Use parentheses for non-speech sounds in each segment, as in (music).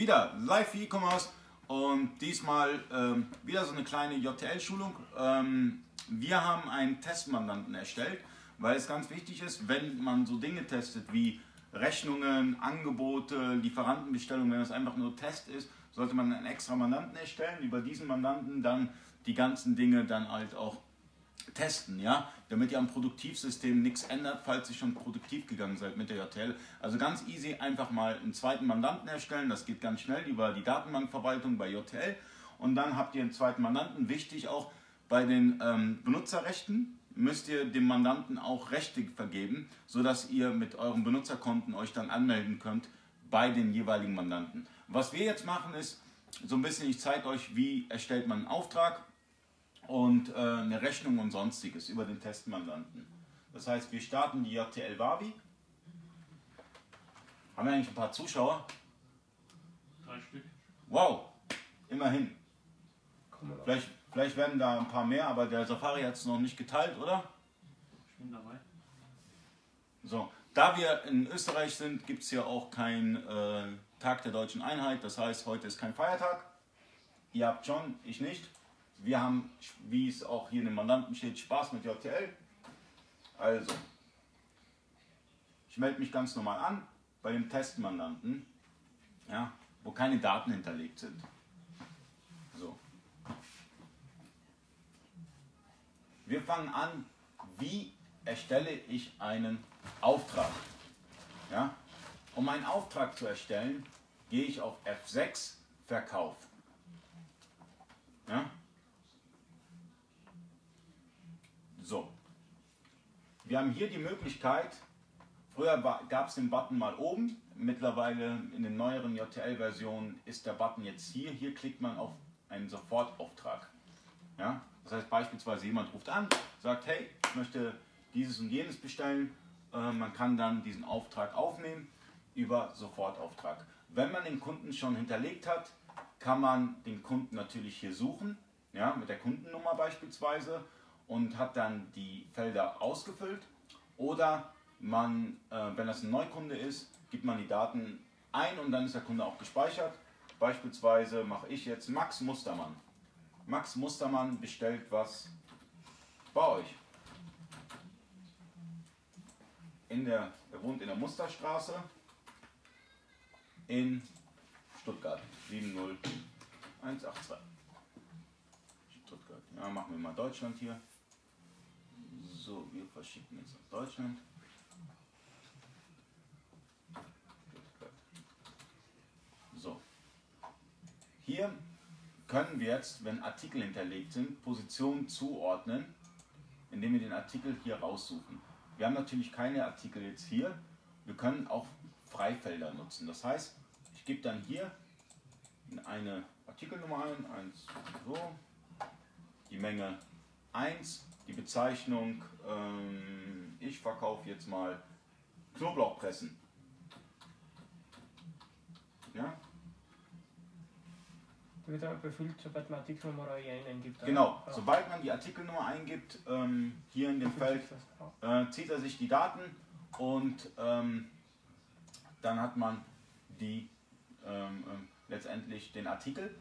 Wieder live E-Commerce und diesmal ähm, wieder so eine kleine JTL-Schulung. Ähm, wir haben einen Testmandanten erstellt, weil es ganz wichtig ist, wenn man so Dinge testet wie Rechnungen, Angebote, Lieferantenbestellungen, wenn es einfach nur Test ist, sollte man einen extra Mandanten erstellen, über diesen Mandanten dann die ganzen Dinge dann halt auch testen, ja, damit ihr am Produktivsystem nichts ändert, falls ihr schon produktiv gegangen seid mit der JTL. Also ganz easy, einfach mal einen zweiten Mandanten erstellen, das geht ganz schnell über die Datenbankverwaltung bei JTL und dann habt ihr einen zweiten Mandanten. Wichtig auch bei den ähm, Benutzerrechten müsst ihr dem Mandanten auch Rechte vergeben, sodass ihr mit euren Benutzerkonten euch dann anmelden könnt bei den jeweiligen Mandanten. Was wir jetzt machen ist, so ein bisschen, ich zeige euch, wie erstellt man einen Auftrag, und äh, eine Rechnung und sonstiges über den Testmandanten. Das heißt, wir starten die JTL Wavi. Haben wir eigentlich ein paar Zuschauer? Drei Stück. Wow, immerhin. Vielleicht, vielleicht werden da ein paar mehr, aber der Safari hat es noch nicht geteilt, oder? Ich bin dabei. So, da wir in Österreich sind, gibt es hier auch keinen äh, Tag der deutschen Einheit. Das heißt, heute ist kein Feiertag. Ihr habt schon, ich nicht. Wir haben, wie es auch hier in dem Mandanten steht, Spaß mit JTL. Also, ich melde mich ganz normal an bei dem Testmandanten, ja, wo keine Daten hinterlegt sind. So. Wir fangen an, wie erstelle ich einen Auftrag. Ja? Um einen Auftrag zu erstellen, gehe ich auf F6 Verkauf. Ja? So. Wir haben hier die Möglichkeit, früher gab es den Button mal oben, mittlerweile in den neueren JTL-Versionen ist der Button jetzt hier. Hier klickt man auf einen Sofortauftrag. Ja? Das heißt beispielsweise jemand ruft an, sagt, hey, ich möchte dieses und jenes bestellen. Äh, man kann dann diesen Auftrag aufnehmen über Sofortauftrag. Wenn man den Kunden schon hinterlegt hat, kann man den Kunden natürlich hier suchen, ja, mit der Kundennummer beispielsweise und hat dann die Felder ausgefüllt. Oder man, äh, wenn das ein Neukunde ist, gibt man die Daten ein und dann ist der Kunde auch gespeichert. Beispielsweise mache ich jetzt Max Mustermann. Max Mustermann bestellt was bei euch. In der, er wohnt in der Musterstraße in Stuttgart 70182. Stuttgart. Ja, machen wir mal Deutschland hier. So, wir verschicken jetzt nach Deutschland. So. Hier können wir jetzt, wenn Artikel hinterlegt sind, Positionen zuordnen, indem wir den Artikel hier raussuchen. Wir haben natürlich keine Artikel jetzt hier. Wir können auch Freifelder nutzen. Das heißt, ich gebe dann hier eine Artikelnummer ein, 1, so, die Menge 1 die Bezeichnung, ähm, ich verkaufe jetzt mal Knoblauchpressen. Ja? Wird er befüllt, sobald man Artikelnummer eingibt? Genau, ja. sobald man die Artikelnummer eingibt, ähm, hier in dem Feld, äh, zieht er sich die Daten und ähm, dann hat man die ähm, ähm, letztendlich den Artikel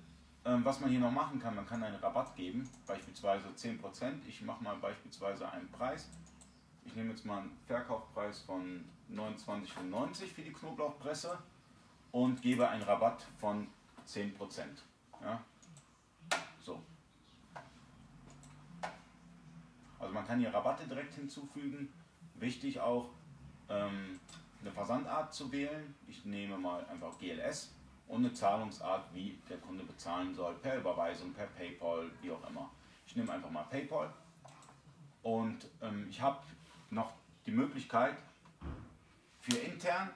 was man hier noch machen kann, man kann einen Rabatt geben, beispielsweise 10%. Ich mache mal beispielsweise einen Preis. Ich nehme jetzt mal einen Verkaufspreis von 29,95 für die Knoblauchpresse und gebe einen Rabatt von 10%. Ja? So. Also man kann hier Rabatte direkt hinzufügen. Wichtig auch, ähm, eine Versandart zu wählen. Ich nehme mal einfach GLS und eine Zahlungsart, wie der Kunde bezahlen soll, per Überweisung, per PayPal, wie auch immer. Ich nehme einfach mal PayPal und ähm, ich habe noch die Möglichkeit für intern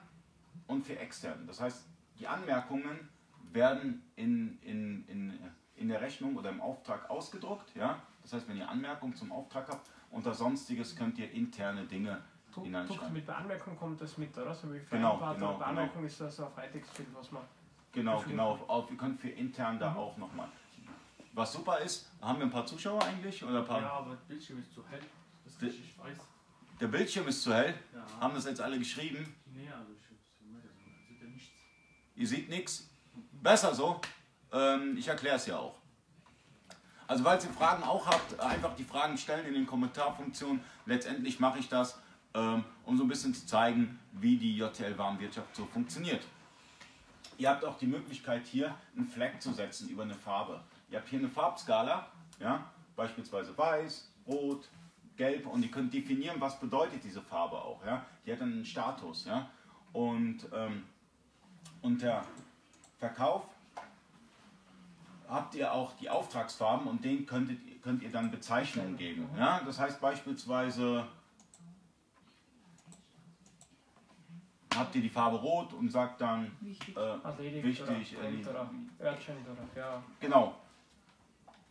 und für extern. Das heißt, die Anmerkungen werden in, in, in, in der Rechnung oder im Auftrag ausgedruckt. Ja? Das heißt, wenn ihr Anmerkungen zum Auftrag habt, unter Sonstiges könnt ihr interne Dinge hineinschreiben. Mit Beanmerkung kommt das mit, oder? So wie genau, genau, Beanmerkung genau. ist das ein Freitextfeld, was man Genau, genau. Auf, wir können für intern da mhm. auch nochmal. Was super ist, haben wir ein paar Zuschauer eigentlich? Oder ein paar ja, aber der Bildschirm ist zu hell. Das ist ich weiß. Der Bildschirm ist zu hell? Ja. Haben das jetzt alle geschrieben? Nee, also ich sehe ja nichts. Ihr seht nichts? Besser so. Ähm, ich erkläre es ja auch. Also falls ihr Fragen auch habt, einfach die Fragen stellen in den Kommentarfunktionen. Letztendlich mache ich das, ähm, um so ein bisschen zu zeigen, wie die JTL-Warenwirtschaft so funktioniert. Ihr habt auch die Möglichkeit hier einen Fleck zu setzen über eine Farbe. Ihr habt hier eine Farbskala, ja, beispielsweise weiß, rot, gelb und ihr könnt definieren, was bedeutet diese Farbe auch. Ja. Die hat dann einen Status. Ja. Und ähm, unter Verkauf habt ihr auch die Auftragsfarben und denen könntet, könnt ihr dann Bezeichnungen geben. Ja? Das heißt beispielsweise habt ihr die Farbe rot und sagt dann Wichtig. äh, Erledigt wichtig, oder, erledigt. oder urgent oder ja. Genau.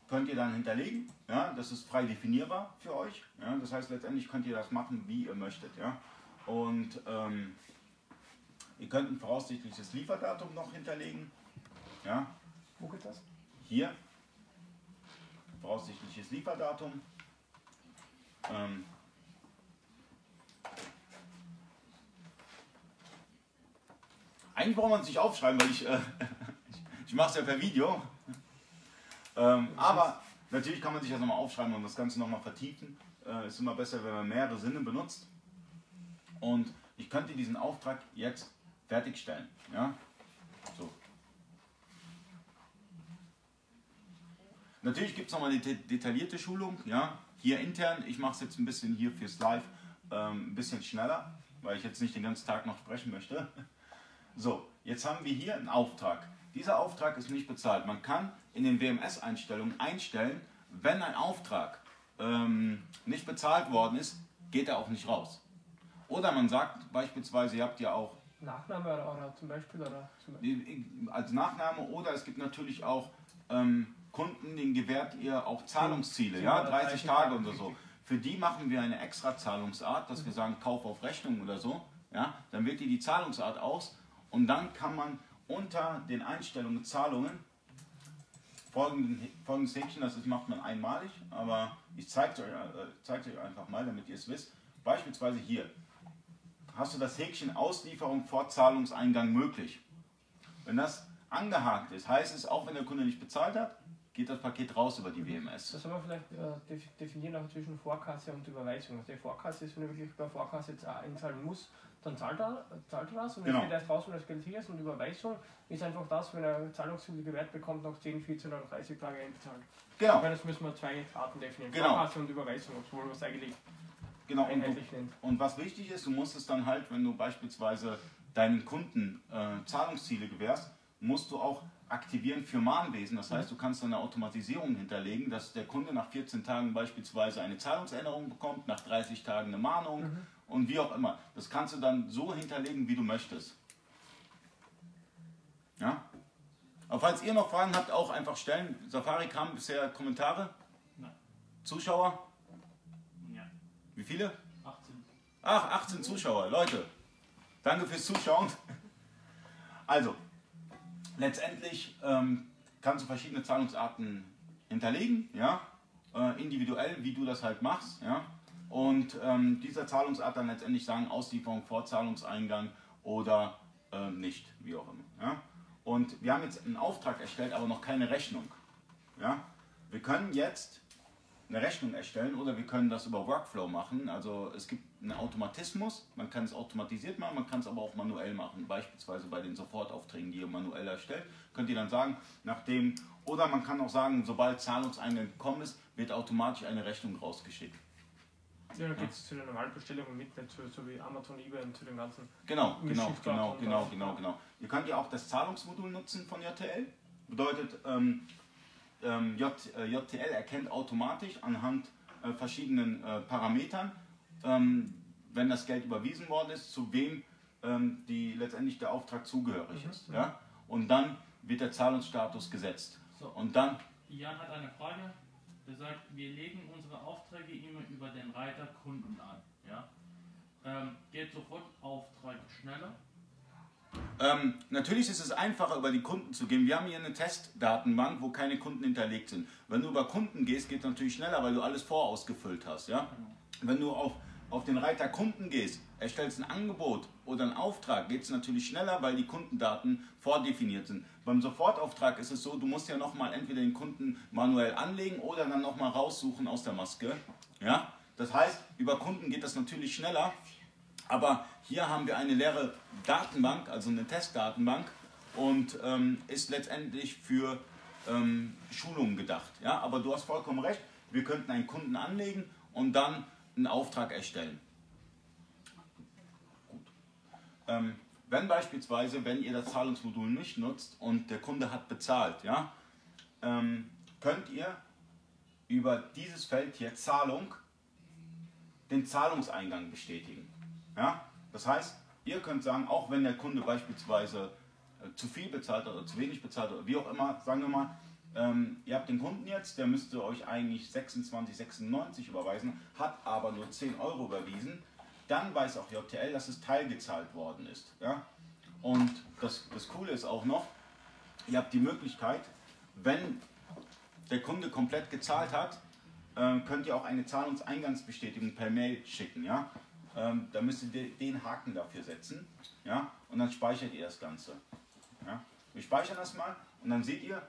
Könnt ihr dann hinterlegen. Ja? Das ist frei definierbar für euch. Ja? Das heißt, letztendlich könnt ihr das machen, wie ihr möchtet. Ja? Und ähm, ihr könnt ein voraussichtliches Lieferdatum noch hinterlegen. Ja? Wo geht das? Hier. Voraussichtliches Lieferdatum. Ähm, eigentlich braucht man es nicht aufschreiben, weil ich, äh, (laughs) ich mache es ja per Video. Ähm, aber natürlich kann man sich das nochmal aufschreiben und das Ganze nochmal vertiefen. Äh, ist immer besser, wenn man mehrere Sinne benutzt. Und ich könnte diesen Auftrag jetzt fertigstellen. Ja? So. Natürlich gibt es nochmal eine de- detaillierte Schulung. Ja? Hier intern, ich mache es jetzt ein bisschen hier fürs Live ähm, ein bisschen schneller, weil ich jetzt nicht den ganzen Tag noch sprechen möchte. So, jetzt haben wir hier einen Auftrag. Dieser Auftrag ist nicht bezahlt. Man kann in den WMS-Einstellungen einstellen, wenn ein Auftrag ähm, nicht bezahlt worden ist, geht er auch nicht raus. Oder man sagt beispielsweise, ihr habt ja auch Nachname oder, oder zum Beispiel oder zum als Nachname oder es gibt natürlich auch ähm, Kunden, denen gewährt ihr auch Zahlungsziele, ja, 30 Tage oder so. Für die machen wir eine extra Zahlungsart, dass wir sagen Kauf auf Rechnung oder so. Ja, dann wählt ihr die Zahlungsart aus und dann kann man unter den Einstellungen Zahlungen folgenden, folgendes Häkchen, das ist, macht man einmalig, aber ich zeige es euch, äh, zeig's euch einfach mal, damit ihr es wisst. Beispielsweise hier hast du das Häkchen Auslieferung vor Zahlungseingang möglich. Wenn das angehakt ist, heißt es, auch wenn der Kunde nicht bezahlt hat, geht das Paket raus über die WMS. Das soll man vielleicht äh, def- definieren auch zwischen Vorkasse und Überweisung. Also die Vorkasse ist, wenn er wirklich bei Vorkasse einzahlen muss, dann zahlt er, zahlt er das und Genau. es geht erst raus, wenn das Geld hier ist. Und Überweisung ist einfach das, wenn er Zahlungsziele gewährt bekommt, nach 10, 14 oder 30 Tage einzahlen. Genau, Weil das müssen wir zwei Arten definieren. Genau. Vorkasse und Überweisung, obwohl es eigentlich genau. Und, einheitlich nennt. und was wichtig ist, du musst es dann halt, wenn du beispielsweise deinen Kunden äh, Zahlungsziele gewährst, musst du auch aktivieren für Mahnwesen. Das heißt, du kannst dann eine Automatisierung hinterlegen, dass der Kunde nach 14 Tagen beispielsweise eine Zahlungsänderung bekommt, nach 30 Tagen eine Mahnung und wie auch immer. Das kannst du dann so hinterlegen, wie du möchtest. Ja? Aber falls ihr noch Fragen habt, auch einfach stellen. Safari kam bisher Kommentare? Nein. Zuschauer? Ja. Wie viele? 18. Ach, 18 Zuschauer, Leute. Danke fürs Zuschauen. Also, letztendlich ähm, kannst du verschiedene Zahlungsarten hinterlegen, ja, äh, individuell, wie du das halt machst, ja. Und ähm, dieser Zahlungsart dann letztendlich sagen, Auslieferung vor Zahlungseingang oder ähm, nicht, wie auch immer. Ja. Und wir haben jetzt einen Auftrag erstellt, aber noch keine Rechnung. Ja. Wir können jetzt eine Rechnung erstellen oder wir können das über Workflow machen. Also es gibt einen Automatismus, man kann es automatisiert machen, man kann es aber auch manuell machen. Beispielsweise bei den Sofortaufträgen, die ihr manuell erstellt, könnt ihr dann sagen, nachdem, oder man kann auch sagen, sobald Zahlungseingang gekommen ist, wird automatisch eine Rechnung rausgeschickt. Ja, da geht es zu den normalen Bestellungen mit, nicht so, so wie Amazon, eBay und zu den ganzen. Genau, genau, genau, und genau, genau, genau. Ihr könnt ja auch das Zahlungsmodul nutzen von JTL. Bedeutet, ähm, ähm, J, äh, JTL erkennt automatisch anhand äh, verschiedenen äh, Parametern, ähm, wenn das Geld überwiesen worden ist, zu wem ähm, die letztendlich der Auftrag zugehörig Mhm, ist. Ja? Und dann wird der Zahlungsstatus gesetzt. So, Und dann, Jan hat eine Frage. Er sagt, wir legen unsere Aufträge immer über den Reiter Kunden an. Ja? Ähm, geht sofort Auftrag schneller? ähm, natürlich ist es einfacher, über die Kunden zu gehen. Wir haben hier eine Testdatenbank, wo keine Kunden hinterlegt sind. Wenn du über Kunden gehst, geht es natürlich schneller, weil du alles vorausgefüllt hast. Ja? Wenn du auf, auf den Reiter Kunden gehst, erstellst ein Angebot oder einen Auftrag, geht es natürlich schneller, weil die Kundendaten vordefiniert sind. Beim Sofortauftrag ist es so, du musst ja nochmal entweder den Kunden manuell anlegen oder dann nochmal raussuchen aus der Maske. Ja? Das heißt, über Kunden geht das natürlich schneller, aber hier haben wir eine leere Datenbank, also eine Testdatenbank und ähm, ist letztendlich für ähm, Schulungen gedacht. Ja? Aber du hast vollkommen recht, wir könnten einen Kunden anlegen und dann einen Auftrag erstellen. Gut. Ähm, wenn beispielsweise, wenn ihr das Zahlungsmodul nicht nutzt und der Kunde hat bezahlt, ja, ähm, könnt ihr über dieses Feld hier Zahlung den Zahlungseingang bestätigen. Ja? Das heißt, ihr könnt sagen, auch wenn der Kunde beispielsweise äh, zu viel bezahlt oder zu wenig bezahlt oder wie auch immer, sagen wir mal, ähm, ihr habt den Kunden jetzt, der müsste euch eigentlich 26,96 überweisen, hat aber nur 10 Euro überwiesen, dann weiß auch JTL, dass es teilgezahlt worden ist. Ja? Und das, das Coole ist auch noch, ihr habt die Möglichkeit, wenn der Kunde komplett gezahlt hat, ähm, könnt ihr auch eine Zahlungseingangsbestätigung per Mail schicken. Ja? Ähm, da müsst ihr den Haken dafür setzen ja? und dann speichert ihr das Ganze. Ja? Wir speichern das mal und dann seht ihr,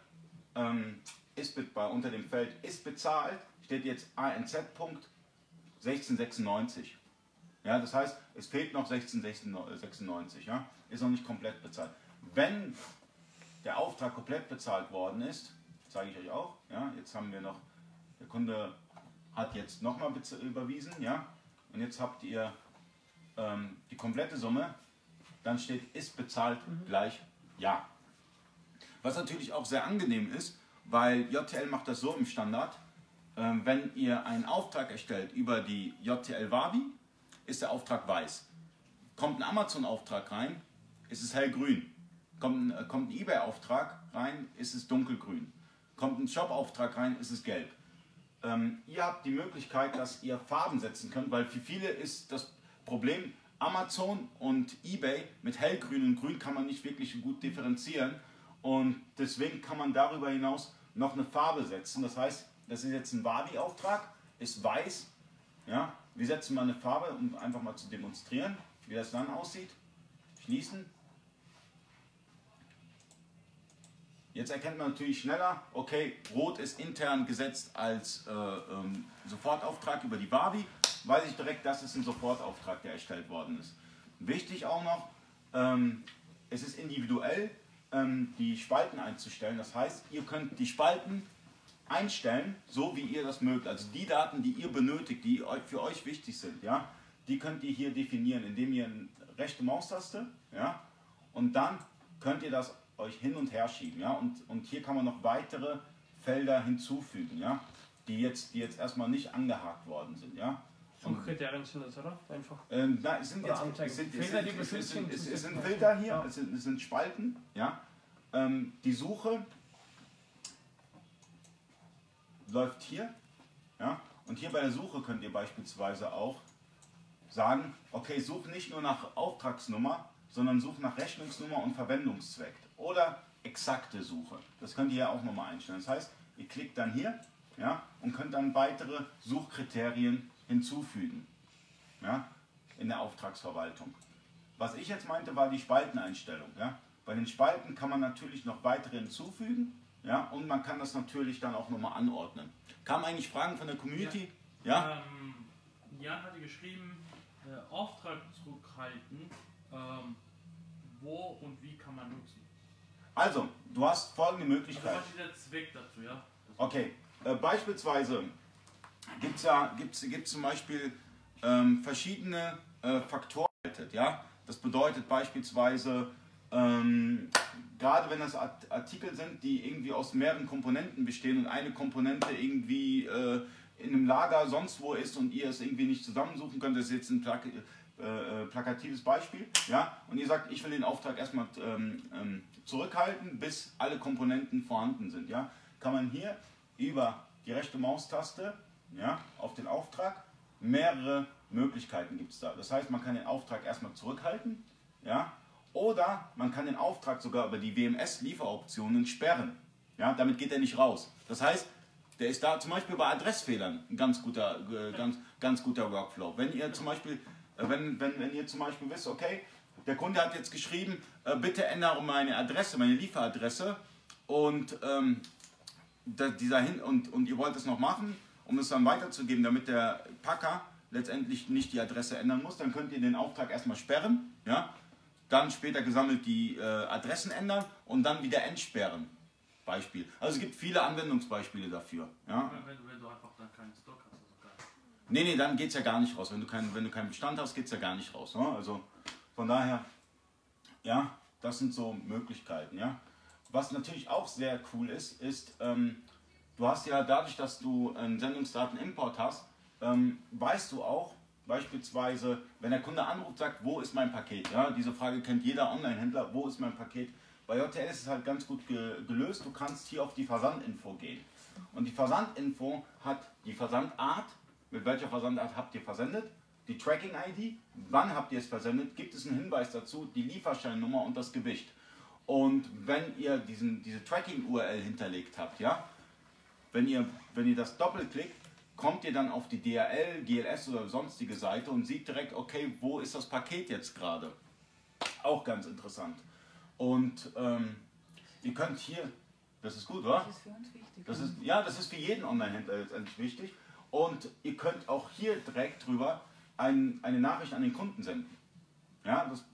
ähm, ist unter dem Feld ist bezahlt, steht jetzt ANZ.1696. Ja, das heißt, es fehlt noch 1696, ja, ist noch nicht komplett bezahlt. Wenn der Auftrag komplett bezahlt worden ist, zeige ich euch auch, ja, jetzt haben wir noch, der Kunde hat jetzt nochmal überwiesen, ja, und jetzt habt ihr ähm, die komplette Summe, dann steht ist bezahlt mhm. gleich ja. Was natürlich auch sehr angenehm ist, weil JTL macht das so im Standard, ähm, wenn ihr einen Auftrag erstellt über die JTL Wavi, ist der Auftrag weiß. Kommt ein Amazon-Auftrag rein, ist es hellgrün. Kommt ein, äh, kommt ein eBay-Auftrag rein, ist es dunkelgrün. Kommt ein Shop-Auftrag rein, ist es gelb. Ähm, ihr habt die Möglichkeit, dass ihr Farben setzen könnt, weil für viele ist das Problem, Amazon und eBay mit hellgrün und grün kann man nicht wirklich gut differenzieren. Und deswegen kann man darüber hinaus noch eine Farbe setzen. Das heißt, das ist jetzt ein Wabi-Auftrag, ist weiß. Ja? Wir setzen mal eine Farbe, um einfach mal zu demonstrieren, wie das dann aussieht. Schließen. Jetzt erkennt man natürlich schneller, okay, Rot ist intern gesetzt als äh, ähm, Sofortauftrag über die Wabi. Weiß ich direkt, das ist ein Sofortauftrag, der erstellt worden ist. Wichtig auch noch, ähm, es ist individuell ähm, die Spalten einzustellen. Das heißt, ihr könnt die Spalten einstellen, so wie ihr das mögt. Also die Daten, die ihr benötigt, die für euch wichtig sind, ja, die könnt ihr hier definieren, indem ihr eine rechte Maustaste, ja, und dann könnt ihr das euch hin und her schieben, ja, und, und hier kann man noch weitere Felder hinzufügen, ja, die jetzt, die jetzt erstmal nicht angehakt worden sind, ja. Suchkriterien sind das, oder? Einfach. Ähm, na, es sind jetzt es sind, Filter, die es, sind, es, es sind Filter hier, ja. es, sind, es sind Spalten, ja. Ähm, die Suche läuft hier, ja. Und hier bei der Suche könnt ihr beispielsweise auch sagen, okay, such nicht nur nach Auftragsnummer, sondern such nach Rechnungsnummer und Verwendungszweck. Oder exakte Suche. Das könnt ihr ja auch nochmal einstellen. Das heißt, ihr klickt dann hier ja, und könnt dann weitere Suchkriterien hinzufügen ja, in der Auftragsverwaltung. Was ich jetzt meinte, war die Spalteneinstellung. Ja. Bei den Spalten kann man natürlich noch weitere hinzufügen ja, und man kann das natürlich dann auch nochmal anordnen. Kamen eigentlich Fragen von der Community? Ja? ja? Ähm, Jan hatte geschrieben, äh, Auftrag zurückhalten, ähm, wo und wie kann man nutzen? Also, du hast folgende Möglichkeit. Also was ist der Zweck dazu, ja? Okay, äh, beispielsweise gibt es ja gibt's, gibt's zum Beispiel ähm, verschiedene äh, Faktoren. Ja? Das bedeutet beispielsweise, ähm, gerade wenn das Artikel sind, die irgendwie aus mehreren Komponenten bestehen und eine Komponente irgendwie äh, in einem Lager sonst wo ist und ihr es irgendwie nicht zusammensuchen könnt, das ist jetzt ein Plak äh, äh, plakatives Beispiel, ja, und ihr sagt, ich will den Auftrag erstmal ähm, ähm, zurückhalten, bis alle Komponenten vorhanden sind, ja, kann man hier über die rechte Maustaste ja, auf den Auftrag. Mehrere Möglichkeiten gibt es da. Das heißt, man kann den Auftrag erstmal zurückhalten ja, oder man kann den Auftrag sogar über die WMS-Lieferoptionen sperren. Ja, damit geht er nicht raus. Das heißt, der ist da zum Beispiel bei Adressfehlern ein ganz guter, äh, ganz, ganz guter Workflow. Wenn ihr zum Beispiel, äh, wenn, wenn, wenn ihr zum Beispiel wisst, okay, der Kunde hat jetzt geschrieben, äh, bitte ändere meine Adresse, meine Lieferadresse und, ähm, dieser hin und, und ihr wollt es noch machen, um es dann weiterzugeben, damit der Packer letztendlich nicht die Adresse ändern muss, dann könnt ihr den Auftrag erstmal sperren, ja, dann später gesammelt die äh, Adressen ändern und dann wieder entsperren. Beispiel. Also es gibt viele Anwendungsbeispiele dafür. Ja. Wenn, wenn du einfach dann keinen Stock hast, also. Nee, nee, dann geht es ja gar nicht raus. Wenn du, kein, wenn du keinen Bestand hast, geht es ja gar nicht raus. Ne? Also von daher, ja, das sind so Möglichkeiten. Ja. Was natürlich auch sehr cool ist, ist, ähm, du hast ja dadurch, dass du einen Sendungsdatenimport hast, ähm, weißt du auch, beispielsweise, wenn der Kunde anruft, sagt, wo ist mein Paket? Ja, diese Frage kennt jeder Online-Händler, wo ist mein Paket? Bei JTL ist es halt ganz gut ge gelöst. Du kannst hier auf die Versandinfo gehen. Und die Versandinfo hat die Versandart, mit welcher Versandart habt ihr versendet, die Tracking-ID, wann habt ihr es versendet, gibt es einen Hinweis dazu, die Lieferscheinnummer und das Gewicht. Und wenn ihr diesen, diese Tracking-URL hinterlegt habt, ja, wenn ihr, wenn ihr das doppelklickt, kommt ihr dann auf die DRL, GLS oder sonstige Seite und sieht direkt, okay, wo ist das Paket jetzt gerade? Auch ganz interessant. Und ähm, ihr könnt hier, das ist gut, oder? Das ist für uns wichtig. Das ist, ja, das ist für jeden Online-Händler letztendlich wichtig. Und ihr könnt auch hier direkt drüber ein, eine Nachricht an den Kunden senden. Ja, das,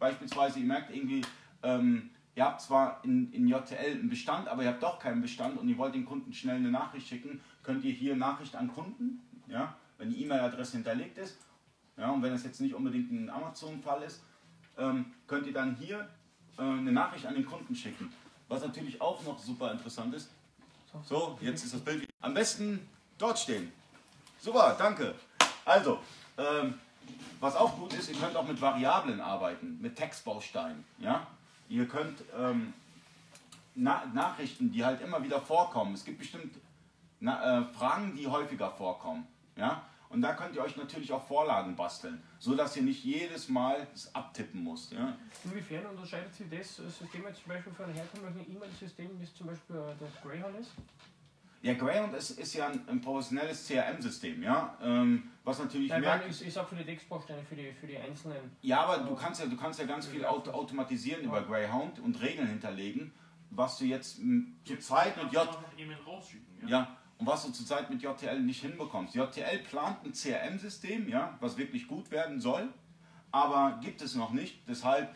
beispielsweise, ihr merkt irgendwie, ähm, ihr habt zwar in, in JTL einen Bestand, aber ihr habt doch keinen Bestand und ihr wollt den Kunden schnell eine Nachricht schicken, könnt ihr hier Nachricht an Kunden, ja, wenn die E-Mail-Adresse hinterlegt ist, ja, und wenn es jetzt nicht unbedingt ein Amazon-Fall ist, ähm, könnt ihr dann hier äh, eine Nachricht an den Kunden schicken. Was natürlich auch noch super interessant ist. So, jetzt ist das Bild. Am besten dort stehen. Super, danke. Also, ähm, was auch gut ist, ihr könnt auch mit Variablen arbeiten, mit Textbausteinen. Ja? Ihr könnt ähm, Na Nachrichten, die halt immer wieder vorkommen. Es gibt bestimmt na, äh, Fragen, die häufiger vorkommen. Ja? Und da könnt ihr euch natürlich auch Vorlagen basteln, so dass ihr nicht jedes Mal es abtippen müsst. Ja? Inwiefern unterscheidet sich das System jetzt zum Beispiel von einem herkömmlichen E-Mail-System, wie es zum Beispiel äh, das Greyhound ist? Ja, Greyhound ist, ist ja ein, ein professionelles CRM-System, ja, ähm, was natürlich Nein, mehr... nein, ich, ich sag für die Textbausteine, für die, für die einzelnen. Ja, aber du kannst ja, du kannst ja ganz viel auto automatisieren über Greyhound und Regeln hinterlegen, was du jetzt m, zurzeit mit J... Ja? Ja, und was du zurzeit mit JTL nicht hinbekommst. JTL plant ein CRM-System, ja, was wirklich gut werden soll, aber gibt es noch nicht. Deshalb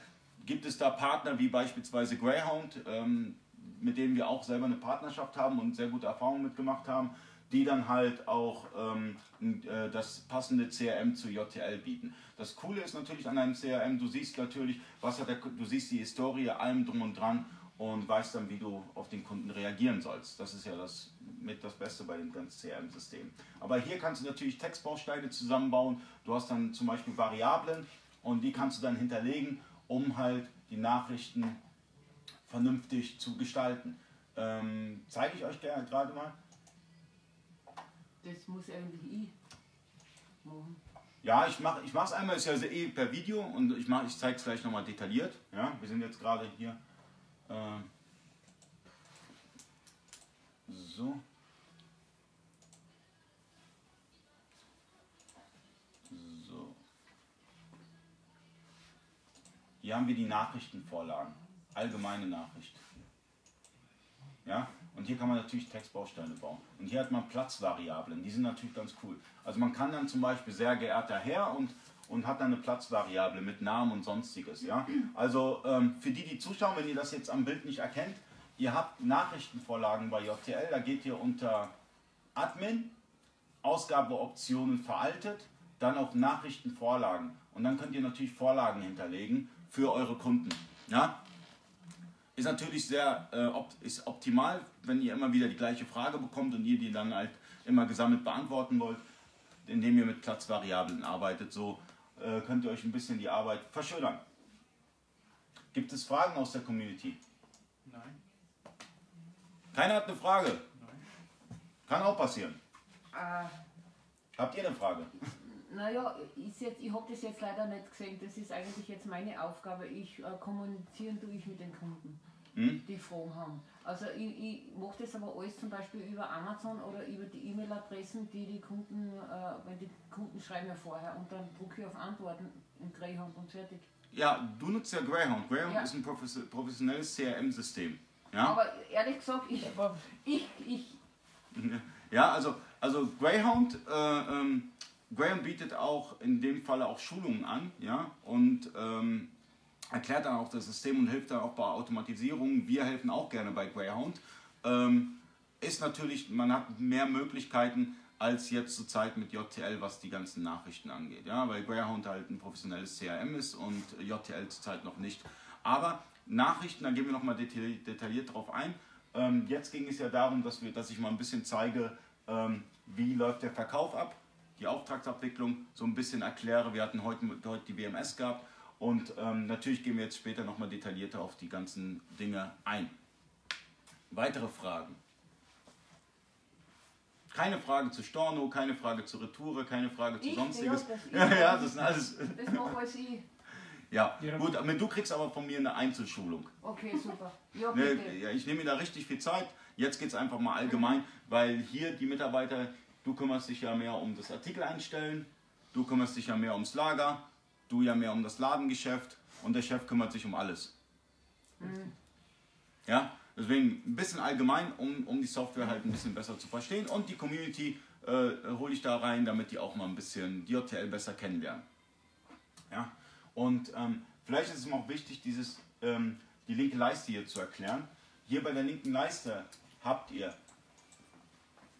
gibt es da Partner wie beispielsweise Greyhound, ähm, mit denen wir auch selber eine Partnerschaft haben und sehr gute Erfahrungen mitgemacht haben, die dann halt auch ähm, äh, das passende CRM zu JTL bieten. Das Coole ist natürlich an einem CRM, du siehst natürlich, was hat der, du siehst die Historie, allem drum und dran und weißt dann, wie du auf den Kunden reagieren sollst. Das ist ja das mit das Beste bei dem ganzen CRM-System. Aber hier kannst du natürlich Textbausteine zusammenbauen. Du hast dann zum Beispiel Variablen und die kannst du dann hinterlegen, um halt die Nachrichten vernünftig zu gestalten. Ähm, zeige ich euch gerade mal. Das muss eigentlich ich machen. Ja, ich mache ich es einmal, ist ja eh per Video und ich, mach- ich zeige es gleich nochmal detailliert. Ja, wir sind jetzt gerade hier. ähm, so. So. Hier haben wir die Nachrichtenvorlagen. Allgemeine Nachricht. Ja, und hier kann man natürlich Textbausteine bauen. Und hier hat man Platzvariablen, die sind natürlich ganz cool. Also man kann dann zum Beispiel sehr geehrter Herr und, und hat dann eine Platzvariable mit Namen und sonstiges. Ja? Also ähm, für die, die zuschauen, wenn ihr das jetzt am Bild nicht erkennt, ihr habt Nachrichtenvorlagen bei JTL, da geht ihr unter Admin, Ausgabeoptionen veraltet, dann auf Nachrichtenvorlagen. Und dann könnt ihr natürlich Vorlagen hinterlegen für eure Kunden. Ja? Ist natürlich sehr äh, opt ist optimal, wenn ihr immer wieder die gleiche Frage bekommt und ihr die dann halt immer gesammelt beantworten wollt, indem ihr mit Platzvariablen arbeitet. So äh, könnt ihr euch ein bisschen die Arbeit verschönern. Gibt es Fragen aus der Community? Nein, Keiner hat eine Frage. nein. Kann auch passieren. Äh, Habt ihr eine Frage? naja, ist jetzt, ich habe das jetzt leider nicht gesehen. Das ist eigentlich jetzt meine Aufgabe. Ich äh, kommunizieren tue ich mit den Kunden. Hm? die Fragen haben. Also ich, ich mache das aber alles zum Beispiel über Amazon oder über die E-Mail-Adressen, die die Kunden, äh, wenn die Kunden schreiben ja vorher und dann drucke ich auf Antworten in Greyhound und fertig. Ja, du nutzt ja Greyhound. Greyhound Ja. ist ein profes- professionelles CRM-System. Ja? Aber ehrlich gesagt, ich, ich, ich, (laughs) Ja, also, also Greyhound, äh, ähm, Greyhound bietet auch in dem Falle auch Schulungen an, ja, und ähm, erklärt dann auch das System und hilft dann auch bei Automatisierung. Wir helfen auch gerne bei Greyhound. Ähm, ist natürlich, man hat mehr Möglichkeiten als jetzt zur Zeit mit JTL, was die ganzen Nachrichten angeht, ja, weil Greyhound halt ein professionelles CRM ist und JTL zurzeit noch nicht. Aber Nachrichten, da gehen wir nochmal detailliert, detailliert drauf ein. Ähm, jetzt ging es ja darum, dass, wir, dass ich mal ein bisschen zeige, ähm, wie läuft der Verkauf ab, die Auftragsabwicklung, so ein bisschen erkläre. Wir hatten heute, heute die WMS gehabt und ähm, natürlich gehen wir jetzt später nochmal detaillierter auf die ganzen Dinge ein. Weitere Fragen? Keine Frage zu Storno, keine Frage zu Retoure, keine Frage zu Ich? sonstiges. (laughs) Ja, das- Ja, ja, das sind alles. das mache alles ich. Ja, Ja. gut, aber du kriegst aber von mir eine Einzelschulung. Okay, super. Ja, Ne, ja, ich nehme mir da richtig viel Zeit. Jetzt geht es einfach mal allgemein, weil hier die Mitarbeiter, du kümmerst dich ja mehr um das Artikel einstellen, du kümmerst dich ja mehr ums Lager, du ja mehr um das Ladengeschäft und der Chef kümmert sich um alles. Ja, deswegen ein bisschen allgemein, um, um die Software halt ein bisschen besser zu verstehen und die Community äh, hole ich da rein, damit die auch mal ein bisschen die JTL besser kennenlernen. Ja, und ähm, vielleicht ist es mir auch wichtig, dieses, ähm, die linke Leiste hier zu erklären. Hier bei der linken Leiste habt ihr,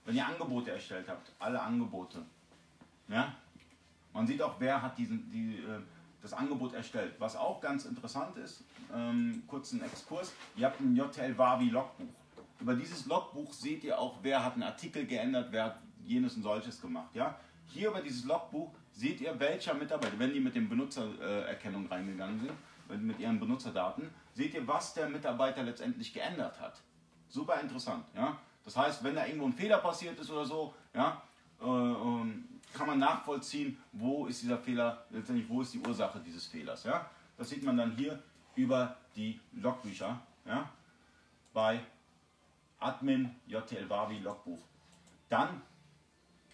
wenn ihr Angebote erstellt habt, alle Angebote. Ja? Man sieht auch, wer hat diesen, die, äh, das Angebot erstellt. Was auch ganz interessant ist, ähm, kurzen Exkurs, ihr habt ein JTL Wavi Logbuch. Über dieses Logbuch seht ihr auch, wer hat einen Artikel geändert, wer hat jenes und solches gemacht. Ja? Hier über dieses Logbuch seht ihr, welcher Mitarbeiter, wenn die mit dem Benutzererkennung reingegangen sind, mit- ihren Benutzerdaten, seht ihr, was der Mitarbeiter letztendlich geändert hat. Super interessant. Ja? Das heißt, wenn da irgendwo ein Fehler passiert ist oder so, ja, äh, ähm, kann man nachvollziehen, wo ist dieser Fehler, letztendlich wo ist die Ursache dieses Fehlers. Ja? Das sieht man dann hier über die Logbücher ja? bei Admin JTL Wavi Logbuch. Dann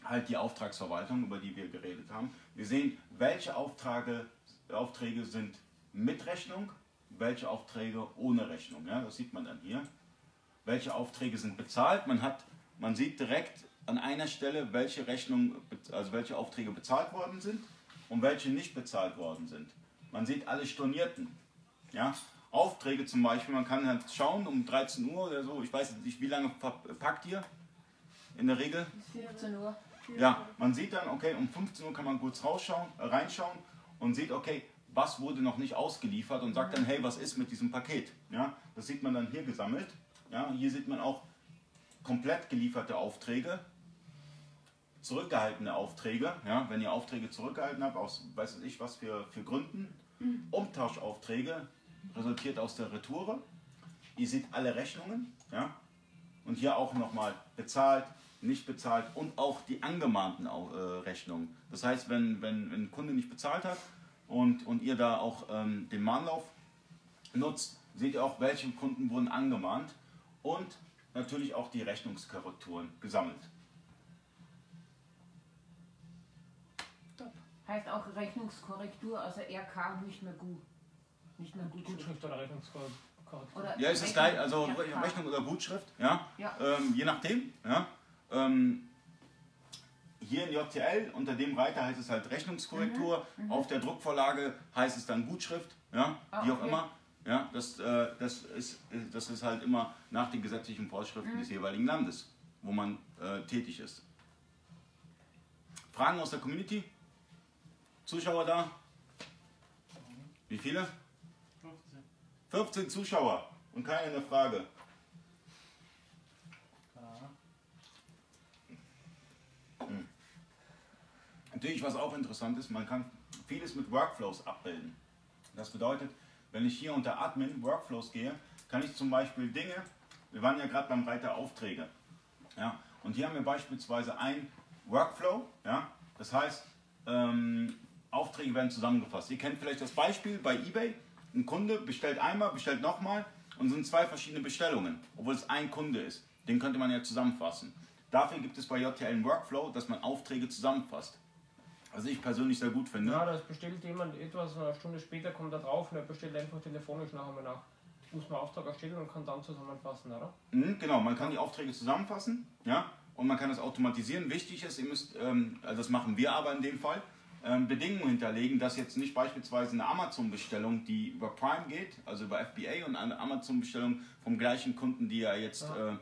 halt die Auftragsverwaltung, über die wir geredet haben. Wir sehen, welche Aufträge, Aufträge sind mit Rechnung, welche Aufträge ohne Rechnung. Ja, das sieht man dann hier. Welche Aufträge sind bezahlt. Man, hat, man sieht direkt an einer Stelle, welche Rechnung, also welche Aufträge bezahlt worden sind und welche nicht bezahlt worden sind. Man sieht alle Stornierten. Ja? Aufträge zum Beispiel, man kann halt schauen um 13 Uhr oder so, ich weiß nicht, wie lange verpackt ihr in der Regel? Bis 15 Uhr. Ja, man sieht dann, okay, um 15 Uhr kann man kurz rausschauen, äh, reinschauen und sieht, okay, was wurde noch nicht ausgeliefert und sagt dann, hey, was ist mit diesem Paket? Ja, das sieht man dann hier gesammelt. Ja, hier sieht man auch komplett gelieferte Aufträge, zurückgehaltene Aufträge, ja, wenn ihr Aufträge zurückgehalten habt, aus weiß ich was für, für Gründen. Umtauschaufträge resultiert aus der Retoure. Ihr seht alle Rechnungen, ja, und hier auch nochmal bezahlt, nicht bezahlt und auch die angemahnten äh, Rechnungen. Das heißt, wenn, wenn, wenn ein Kunde nicht bezahlt hat und, und ihr da auch ähm, den Mahnlauf nutzt, seht ihr auch, welche Kunden wurden angemahnt und natürlich auch die Rechnungskorrekturen gesammelt. Heißt auch Rechnungskorrektur, also RK nicht mehr gut. Nicht mehr gut. Gutschrift oder Rechnungskorrektur. Oder Ja, ist es gleich, also RK. Rechnung oder Gutschrift, ja, Ja. ähm, je nachdem, ja. Ähm, hier in JTL unter dem Reiter heißt es halt Rechnungskorrektur, auf der Druckvorlage heißt es dann Gutschrift, ja, Ah, wie auch okay. immer. Ja, das, äh, das, ist, das ist halt immer nach den gesetzlichen Vorschriften des jeweiligen Landes, wo man äh, tätig ist. Fragen aus der Community? Zuschauer da? Wie viele? 15. 15 Zuschauer und keine eine Frage. Ja. Natürlich, was auch interessant ist, man kann vieles mit Workflows abbilden. Das bedeutet, wenn ich hier unter Admin Workflows gehe, kann ich zum Beispiel Dinge, wir waren ja gerade beim Reiter Aufträge, ja, und hier haben wir beispielsweise ein Workflow, ja, das heißt, ähm, Aufträge werden zusammengefasst. Ihr kennt vielleicht das Beispiel bei eBay, ein Kunde bestellt einmal, bestellt nochmal und sind zwei verschiedene Bestellungen, obwohl es ein Kunde ist. Den könnte man ja zusammenfassen. Dafür gibt es bei JTL einen Workflow, dass man Aufträge zusammenfasst. Was ich persönlich sehr gut finde. Ja, das bestellt jemand etwas, eine Stunde später kommt er drauf und er bestellt einfach telefonisch nachher mal nach. Muss man Auftrag erstellen und kann dann zusammenfassen, oder? Mhm, genau, man kann die Aufträge zusammenfassen, ja, und man kann das automatisieren. Wichtig ist, ihr müsst, ähm, also das machen wir aber in dem Fall, ähm, Bedingungen hinterlegen, dass jetzt nicht beispielsweise eine Amazon-Bestellung, die über Prime geht, also über FBA und eine Amazon-Bestellung vom gleichen Kunden, die ja jetzt Ja. äh,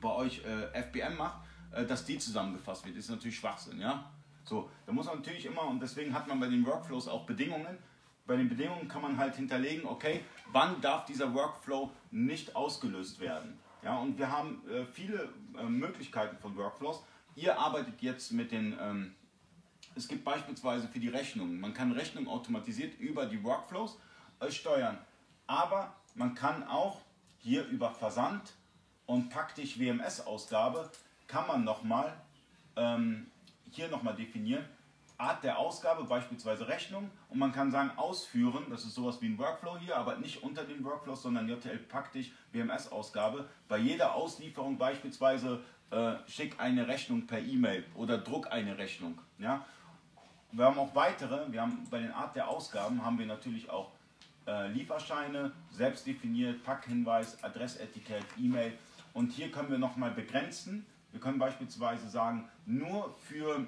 bei euch äh, FBM macht, äh, dass die zusammengefasst wird. Das ist natürlich Schwachsinn, ja. So, da muss man natürlich immer, und deswegen hat man bei den Workflows auch Bedingungen. Bei den Bedingungen kann man halt hinterlegen, okay, wann darf dieser Workflow nicht ausgelöst werden. Ja, und wir haben äh, viele äh, Möglichkeiten von Workflows. Ihr arbeitet jetzt mit den, ähm, es gibt beispielsweise für die Rechnungen, man kann Rechnungen automatisiert über die Workflows äh, steuern. Aber man kann auch hier über Versand und praktisch WMS-Ausgabe kann man nochmal ähm, hier nochmal definieren, Art der Ausgabe, beispielsweise Rechnung, und man kann sagen ausführen, das ist sowas wie ein Workflow hier, aber nicht unter den Workflows, sondern JTL praktisch WMS-Ausgabe. Bei jeder Auslieferung beispielsweise äh, schick eine Rechnung per E-Mail oder druck eine Rechnung. Ja? Wir haben auch weitere, wir haben bei den Art der Ausgaben haben wir natürlich auch äh, Lieferscheine, selbst definiert, Packhinweis, Adressetikett, E-Mail. Und hier können wir nochmal begrenzen. Wir können beispielsweise sagen, nur für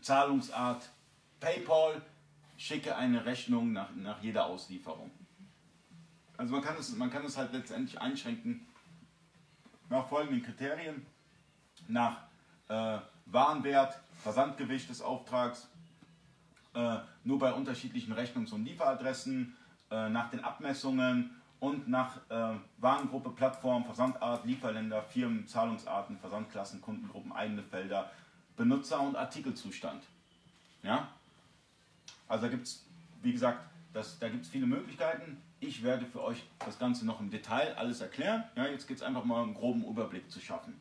Zahlungsart PayPal schicke eine Rechnung nach, nach jeder Auslieferung. Also man kann, es, man kann es halt letztendlich einschränken nach folgenden Kriterien. Nach äh, Warenwert, Versandgewicht des Auftrags, äh, nur bei unterschiedlichen Rechnungs- und Lieferadressen, äh, nach den Abmessungen und nach äh, Warengruppe, Plattform, Versandart, Lieferländer, Firmen, Zahlungsarten, Versandklassen, Kundengruppen, eigene Felder, Benutzer- und Artikelzustand. Ja? Also da gibt es, wie gesagt, das, da gibt es viele Möglichkeiten. Ich werde für euch das Ganze noch im Detail alles erklären. Ja, jetzt geht es einfach mal einen groben Überblick zu schaffen.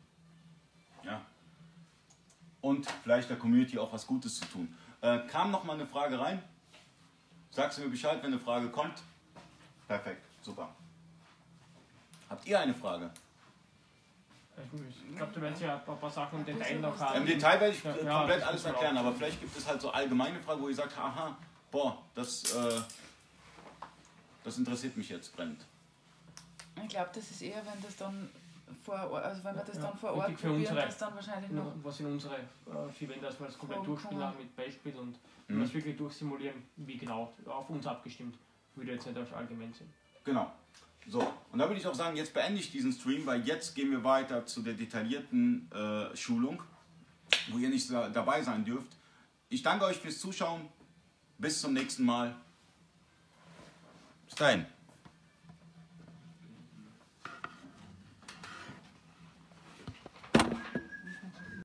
Ja. Und vielleicht der Community auch was Gutes zu tun. Äh, kam noch mal eine Frage rein? Sagst du mir Bescheid, wenn eine Frage kommt? Perfekt, super. Habt ihr eine Frage? Ich glaube, du wirst ja ein paar, Sachen im Detail noch Im haben. Detail werde ich Ja, äh, ja, komplett das alles erklären, aber vielleicht gibt es halt so allgemeine Fragen, wo ihr sagt, aha, boah, das, äh, das interessiert mich jetzt brennend. Ich glaube, das ist eher, wenn das dann vor Ort, also wenn wir das Ja, dann vor Ort probieren, unsere- das dann wahrscheinlich noch. was in unsere äh, vier Wände, dass wir das komplett durchspielen haben mit Beispiel und Mhm. das wirklich durchsimulieren, wie genau auf uns abgestimmt, würde jetzt nicht auf allgemein sein. Genau. So, und da würde ich auch sagen, jetzt beende ich diesen Stream, weil jetzt gehen wir weiter zu der detaillierten äh, Schulung, wo ihr nicht da- dabei sein dürft. Ich danke euch fürs Zuschauen. Bis zum nächsten Mal. Bis dahin.